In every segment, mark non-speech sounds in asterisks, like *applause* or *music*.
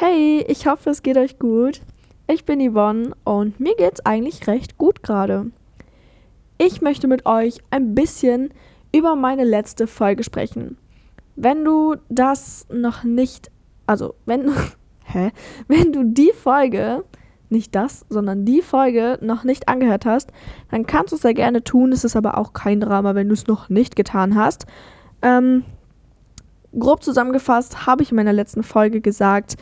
Hey, ich hoffe, es geht euch gut. Ich bin Yvonne und mir geht's eigentlich recht gut gerade. Ich möchte mit euch ein bisschen über meine letzte Folge sprechen. Wenn du das noch nicht, also wenn, *laughs* hä? Wenn du die Folge, nicht das, sondern die Folge noch nicht angehört hast, dann kannst du es sehr gerne tun. Es ist aber auch kein Drama, wenn du es noch nicht getan hast. Ähm, grob zusammengefasst habe ich in meiner letzten Folge gesagt,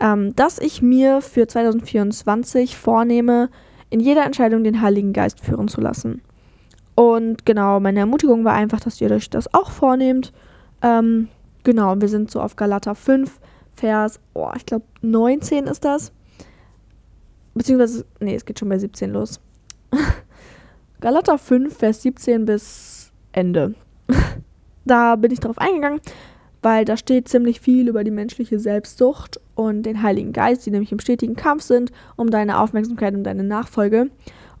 ähm, dass ich mir für 2024 vornehme, in jeder Entscheidung den Heiligen Geist führen zu lassen. Und genau, meine Ermutigung war einfach, dass ihr euch das auch vornehmt. Ähm, genau, wir sind so auf Galater 5, Vers, oh, ich glaube 19 ist das. Beziehungsweise, nee, es geht schon bei 17 los. *laughs* Galater 5, Vers 17 bis Ende. *laughs* da bin ich drauf eingegangen, weil da steht ziemlich viel über die menschliche Selbstsucht und den Heiligen Geist, die nämlich im stetigen Kampf sind um deine Aufmerksamkeit und deine Nachfolge.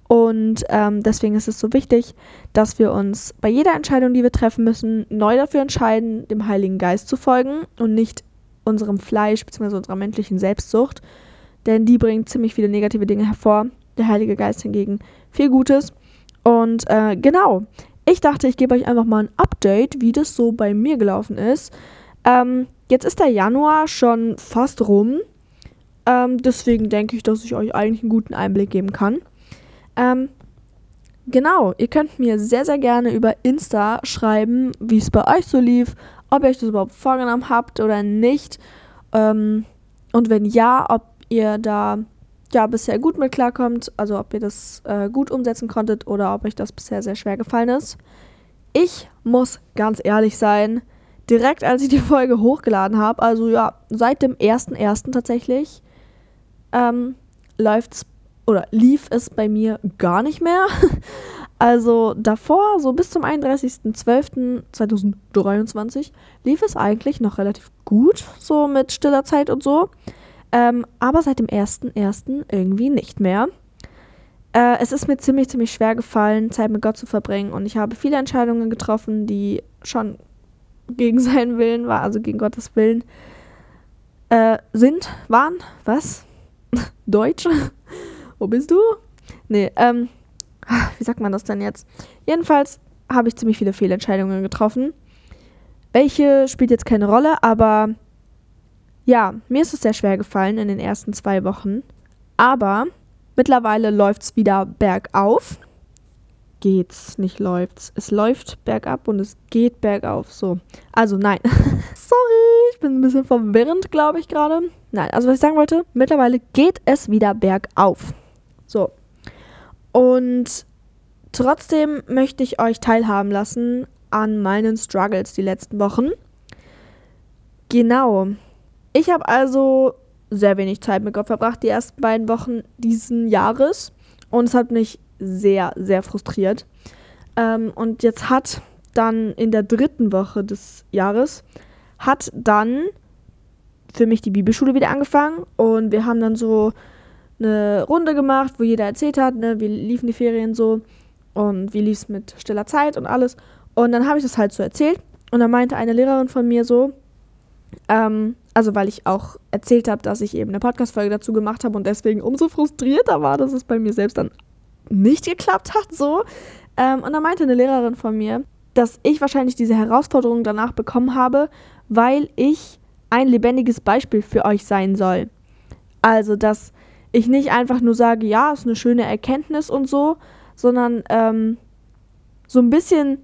Und ähm, deswegen ist es so wichtig, dass wir uns bei jeder Entscheidung, die wir treffen müssen, neu dafür entscheiden, dem Heiligen Geist zu folgen und nicht unserem Fleisch bzw. unserer menschlichen Selbstsucht. Denn die bringt ziemlich viele negative Dinge hervor. Der Heilige Geist hingegen viel Gutes. Und äh, genau, ich dachte, ich gebe euch einfach mal ein Update, wie das so bei mir gelaufen ist. Ähm, jetzt ist der Januar schon fast rum. Ähm, deswegen denke ich, dass ich euch eigentlich einen guten Einblick geben kann. Ähm, genau, ihr könnt mir sehr, sehr gerne über Insta schreiben, wie es bei euch so lief, ob ihr euch das überhaupt vorgenommen habt oder nicht. Ähm, und wenn ja, ob ihr da ja bisher gut mit klarkommt, also ob ihr das äh, gut umsetzen konntet oder ob euch das bisher sehr schwer gefallen ist. Ich muss ganz ehrlich sein, direkt als ich die Folge hochgeladen habe, also ja, seit dem 1.1. tatsächlich, ähm, läuft's oder lief es bei mir gar nicht mehr. *laughs* Also davor, so bis zum 31.12.2023, lief es eigentlich noch relativ gut, so mit stiller Zeit und so. Ähm, aber seit dem 1.1. irgendwie nicht mehr. Äh, es ist mir ziemlich, ziemlich schwer gefallen, Zeit mit Gott zu verbringen. Und ich habe viele Entscheidungen getroffen, die schon gegen *laughs* seinen Willen war, also gegen Gottes Willen äh, sind, waren, was? *laughs* Deutsch? Wo bist du? Nee, ähm, *laughs* wie sagt man das denn jetzt? Jedenfalls habe ich ziemlich viele Fehlentscheidungen getroffen. Welche spielt jetzt keine Rolle, aber ja, mir ist es sehr schwer gefallen in den ersten zwei Wochen. Aber mittlerweile läuft es wieder bergauf. Geht's, nicht läuft's. Es läuft bergab und es geht bergauf. So. Also nein. *laughs* Sorry, ich bin ein bisschen verwirrend, glaube ich, gerade. Nein, also was ich sagen wollte, mittlerweile geht es wieder bergauf. So. Und trotzdem möchte ich euch teilhaben lassen an meinen Struggles die letzten Wochen. Genau. Ich habe also sehr wenig Zeit mit Gott verbracht, die ersten beiden Wochen diesen Jahres. Und es hat mich sehr, sehr frustriert. Ähm, und jetzt hat dann in der dritten Woche des Jahres, hat dann für mich die Bibelschule wieder angefangen. Und wir haben dann so eine Runde gemacht, wo jeder erzählt hat, ne, wie liefen die Ferien so und wie lief es mit stiller Zeit und alles. Und dann habe ich das halt so erzählt. Und dann meinte eine Lehrerin von mir so, ähm, also weil ich auch erzählt habe, dass ich eben eine Podcast-Folge dazu gemacht habe und deswegen umso frustrierter war, dass es bei mir selbst dann nicht geklappt hat, so. Ähm, und dann meinte eine Lehrerin von mir, dass ich wahrscheinlich diese Herausforderung danach bekommen habe, weil ich ein lebendiges Beispiel für euch sein soll. Also, dass ich nicht einfach nur sage, ja, ist eine schöne Erkenntnis und so, sondern ähm, so ein bisschen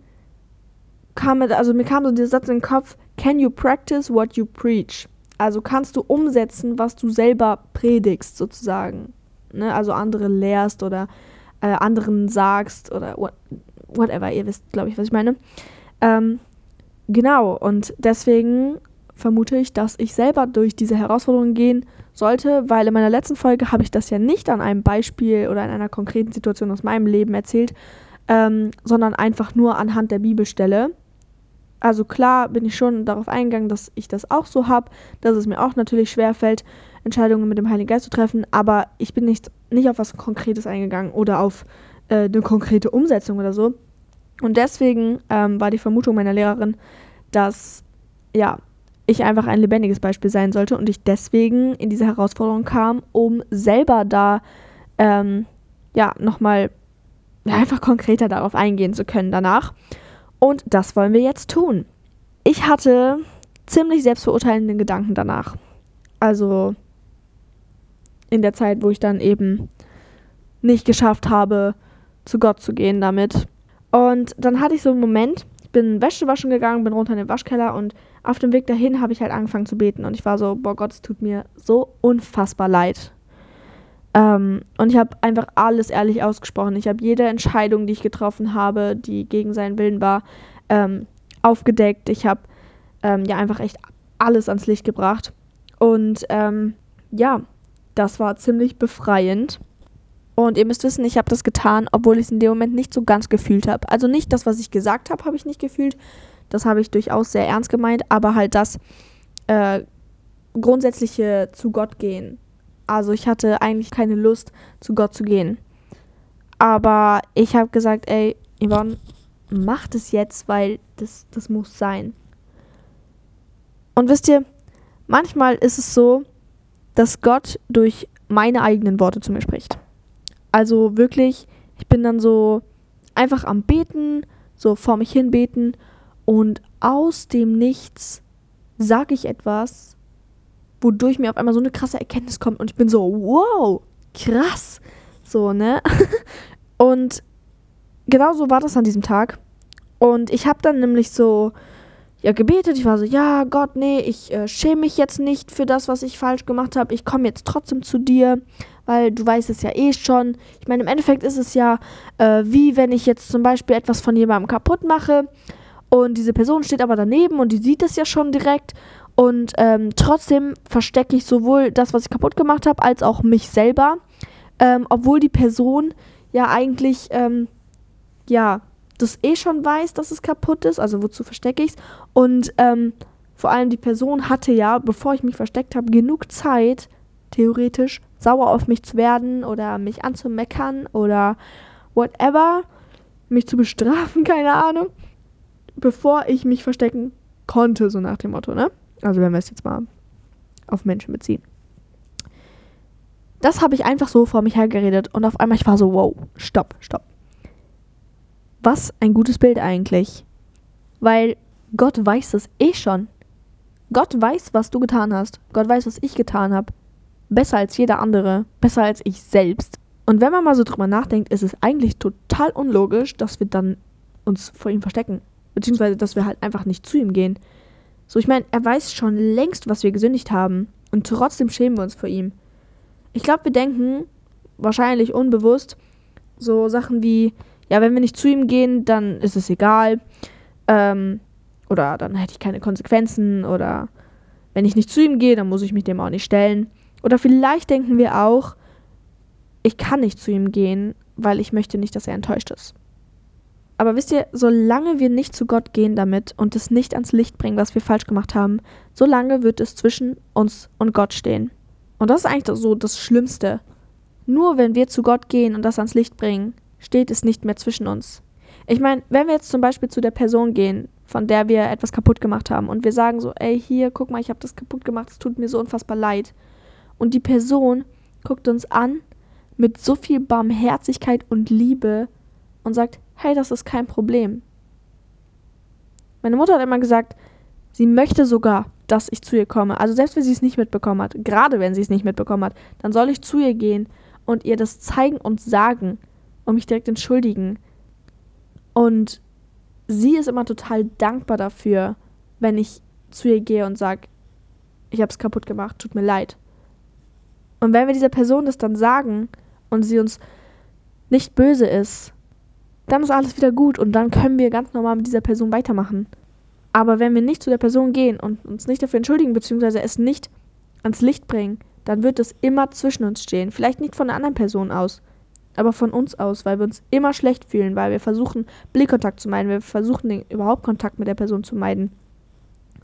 kam mir, also mir kam so dieser Satz in den Kopf, can you practice what you preach? Also kannst du umsetzen, was du selber predigst, sozusagen. Ne? Also andere lehrst oder äh, anderen sagst oder what, whatever, ihr wisst, glaube ich, was ich meine. Ähm, genau, und deswegen vermute ich, dass ich selber durch diese Herausforderungen gehen sollte, weil in meiner letzten Folge habe ich das ja nicht an einem Beispiel oder in einer konkreten Situation aus meinem Leben erzählt, ähm, sondern einfach nur anhand der Bibelstelle. Also klar bin ich schon darauf eingegangen, dass ich das auch so habe, dass es mir auch natürlich schwerfällt, Entscheidungen mit dem Heiligen Geist zu treffen, aber ich bin nicht, nicht auf was Konkretes eingegangen oder auf äh, eine konkrete Umsetzung oder so. Und deswegen ähm, war die Vermutung meiner Lehrerin, dass ja, ich einfach ein lebendiges Beispiel sein sollte und ich deswegen in diese Herausforderung kam, um selber da ähm, ja nochmal einfach konkreter darauf eingehen zu können danach. Und das wollen wir jetzt tun. Ich hatte ziemlich selbstverurteilende Gedanken danach. Also in der Zeit, wo ich dann eben nicht geschafft habe, zu Gott zu gehen damit. Und dann hatte ich so einen Moment, ich bin Wäsche waschen gegangen, bin runter in den Waschkeller und auf dem Weg dahin habe ich halt angefangen zu beten und ich war so, boah Gott, es tut mir so unfassbar leid. Ähm, und ich habe einfach alles ehrlich ausgesprochen. Ich habe jede Entscheidung, die ich getroffen habe, die gegen seinen Willen war, ähm, aufgedeckt. Ich habe ähm, ja einfach echt alles ans Licht gebracht. Und ähm, ja, das war ziemlich befreiend. Und ihr müsst wissen, ich habe das getan, obwohl ich es in dem Moment nicht so ganz gefühlt habe. Also nicht das, was ich gesagt habe, habe ich nicht gefühlt. Das habe ich durchaus sehr ernst gemeint, aber halt das äh, grundsätzliche zu Gott gehen. Also ich hatte eigentlich keine Lust, zu Gott zu gehen. Aber ich habe gesagt, ey, Yvonne, mach das jetzt, weil das, das muss sein. Und wisst ihr, manchmal ist es so, dass Gott durch meine eigenen Worte zu mir spricht. Also wirklich, ich bin dann so einfach am Beten, so vor mich hin beten und aus dem Nichts sage ich etwas, wodurch mir auf einmal so eine krasse Erkenntnis kommt und ich bin so, wow, krass. So, ne? *laughs* und genau so war das an diesem Tag. Und ich habe dann nämlich so ja gebetet. Ich war so, ja, Gott, nee, ich äh, schäme mich jetzt nicht für das, was ich falsch gemacht habe. Ich komme jetzt trotzdem zu dir weil du weißt es ja eh schon. Ich meine, im Endeffekt ist es ja äh, wie wenn ich jetzt zum Beispiel etwas von jemandem kaputt mache und diese Person steht aber daneben und die sieht es ja schon direkt und ähm, trotzdem verstecke ich sowohl das, was ich kaputt gemacht habe, als auch mich selber, ähm, obwohl die Person ja eigentlich ähm, ja das eh schon weiß, dass es kaputt ist, also wozu verstecke ich es und ähm, vor allem die Person hatte ja, bevor ich mich versteckt habe, genug Zeit, theoretisch sauer auf mich zu werden oder mich anzumeckern oder whatever, mich zu bestrafen, *laughs* keine Ahnung, bevor ich mich verstecken konnte, so nach dem Motto, ne? Also wenn wir es jetzt mal auf Menschen beziehen. Das habe ich einfach so vor mich hergeredet und auf einmal ich war so, wow, stopp, stopp. Was ein gutes Bild eigentlich. Weil Gott weiß es eh schon. Gott weiß, was du getan hast. Gott weiß, was ich getan habe besser als jeder andere, besser als ich selbst. Und wenn man mal so drüber nachdenkt, ist es eigentlich total unlogisch, dass wir dann uns vor ihm verstecken. Beziehungsweise, dass wir halt einfach nicht zu ihm gehen. So, ich meine, er weiß schon längst, was wir gesündigt haben. Und trotzdem schämen wir uns vor ihm. Ich glaube, wir denken, wahrscheinlich unbewusst, so Sachen wie, ja, wenn wir nicht zu ihm gehen, dann ist es egal. Ähm, oder dann hätte ich keine Konsequenzen. Oder wenn ich nicht zu ihm gehe, dann muss ich mich dem auch nicht stellen. Oder vielleicht denken wir auch, ich kann nicht zu ihm gehen, weil ich möchte nicht, dass er enttäuscht ist. Aber wisst ihr, solange wir nicht zu Gott gehen damit und es nicht ans Licht bringen, was wir falsch gemacht haben, solange wird es zwischen uns und Gott stehen. Und das ist eigentlich so das Schlimmste. Nur wenn wir zu Gott gehen und das ans Licht bringen, steht es nicht mehr zwischen uns. Ich meine, wenn wir jetzt zum Beispiel zu der Person gehen, von der wir etwas kaputt gemacht haben und wir sagen so, ey, hier, guck mal, ich habe das kaputt gemacht, es tut mir so unfassbar leid und die Person guckt uns an mit so viel Barmherzigkeit und Liebe und sagt, hey, das ist kein Problem. Meine Mutter hat immer gesagt, sie möchte sogar, dass ich zu ihr komme. Also selbst wenn sie es nicht mitbekommen hat, gerade wenn sie es nicht mitbekommen hat, dann soll ich zu ihr gehen und ihr das zeigen und sagen und mich direkt entschuldigen. Und sie ist immer total dankbar dafür, wenn ich zu ihr gehe und sage, ich habe es kaputt gemacht, tut mir leid. Und wenn wir dieser Person das dann sagen und sie uns nicht böse ist, dann ist alles wieder gut und dann können wir ganz normal mit dieser Person weitermachen. Aber wenn wir nicht zu der Person gehen und uns nicht dafür entschuldigen, beziehungsweise es nicht ans Licht bringen, dann wird es immer zwischen uns stehen. Vielleicht nicht von einer anderen Person aus, aber von uns aus, weil wir uns immer schlecht fühlen, weil wir versuchen, Blickkontakt zu meiden, wir versuchen, den, überhaupt Kontakt mit der Person zu meiden.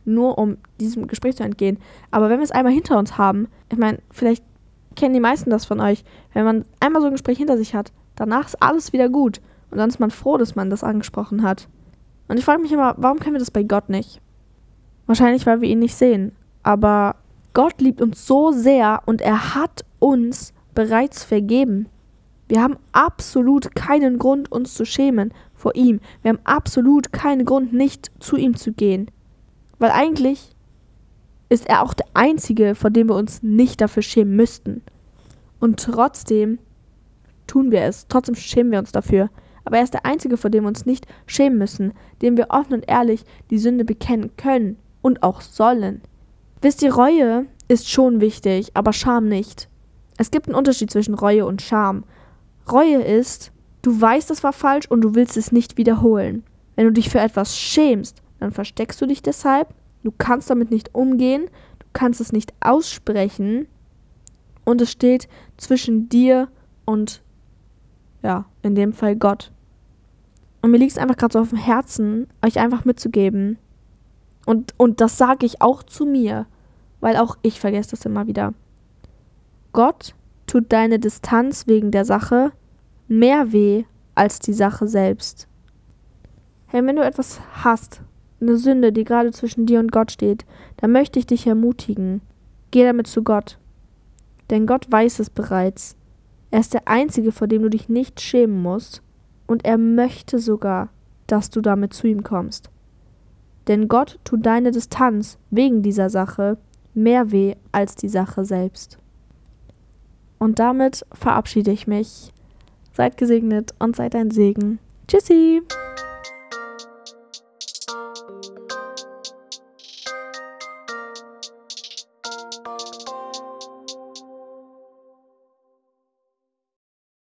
Nur um diesem Gespräch zu entgehen. Aber wenn wir es einmal hinter uns haben, ich meine, vielleicht kennen die meisten das von euch. Wenn man einmal so ein Gespräch hinter sich hat, danach ist alles wieder gut. Und dann ist man froh, dass man das angesprochen hat. Und ich frage mich immer, warum können wir das bei Gott nicht? Wahrscheinlich, weil wir ihn nicht sehen. Aber Gott liebt uns so sehr und er hat uns bereits vergeben. Wir haben absolut keinen Grund, uns zu schämen vor ihm. Wir haben absolut keinen Grund, nicht zu ihm zu gehen. Weil eigentlich ist er auch der Einzige, vor dem wir uns nicht dafür schämen müssten. Und trotzdem tun wir es. Trotzdem schämen wir uns dafür. Aber er ist der Einzige, vor dem wir uns nicht schämen müssen, dem wir offen und ehrlich die Sünde bekennen können und auch sollen. Wisst ihr, Reue ist schon wichtig, aber Scham nicht. Es gibt einen Unterschied zwischen Reue und Scham. Reue ist, du weißt, es war falsch und du willst es nicht wiederholen. Wenn du dich für etwas schämst, dann versteckst du dich deshalb, du kannst damit nicht umgehen, du kannst es nicht aussprechen und es steht zwischen dir und, ja, in dem Fall Gott. Und mir liegt es einfach gerade so auf dem Herzen, euch einfach mitzugeben. Und, und das sage ich auch zu mir, weil auch ich vergesse das immer wieder. Gott tut deine Distanz wegen der Sache mehr weh als die Sache selbst. Hey, wenn du etwas hast, eine Sünde, die gerade zwischen dir und Gott steht, dann möchte ich dich ermutigen. Geh damit zu Gott. Denn Gott weiß es bereits. Er ist der Einzige, vor dem du dich nicht schämen musst, und er möchte sogar, dass du damit zu ihm kommst. Denn Gott tut deine Distanz wegen dieser Sache mehr weh als die Sache selbst. Und damit verabschiede ich mich. Seid gesegnet und seid ein Segen. Tschüssi!